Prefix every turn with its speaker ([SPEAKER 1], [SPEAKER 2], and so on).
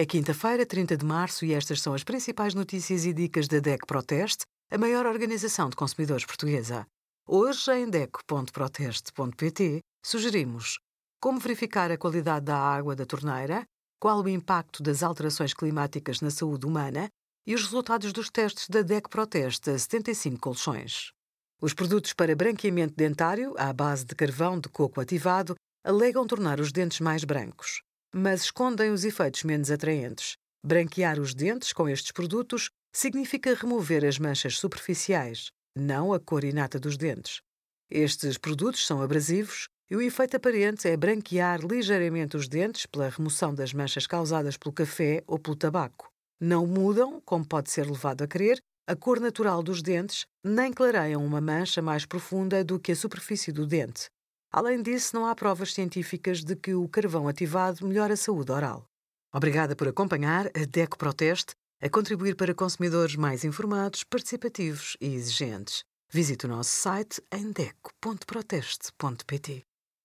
[SPEAKER 1] É quinta-feira, 30 de março, e estas são as principais notícias e dicas da DEC Proteste, a maior organização de consumidores portuguesa. Hoje, em DEC.proteste.pt, sugerimos como verificar a qualidade da água da torneira, qual o impacto das alterações climáticas na saúde humana e os resultados dos testes da DEC Proteste a 75 colchões. Os produtos para branqueamento dentário, à base de carvão de coco ativado, alegam tornar os dentes mais brancos mas escondem os efeitos menos atraentes. Branquear os dentes com estes produtos significa remover as manchas superficiais, não a cor inata dos dentes. Estes produtos são abrasivos e o efeito aparente é branquear ligeiramente os dentes pela remoção das manchas causadas pelo café ou pelo tabaco. Não mudam, como pode ser levado a crer, a cor natural dos dentes, nem clareiam uma mancha mais profunda do que a superfície do dente. Além disso, não há provas científicas de que o carvão ativado melhora a saúde oral. Obrigada por acompanhar a DECO Proteste a contribuir para consumidores mais informados, participativos e exigentes. Visite o nosso site em deco.proteste.pt.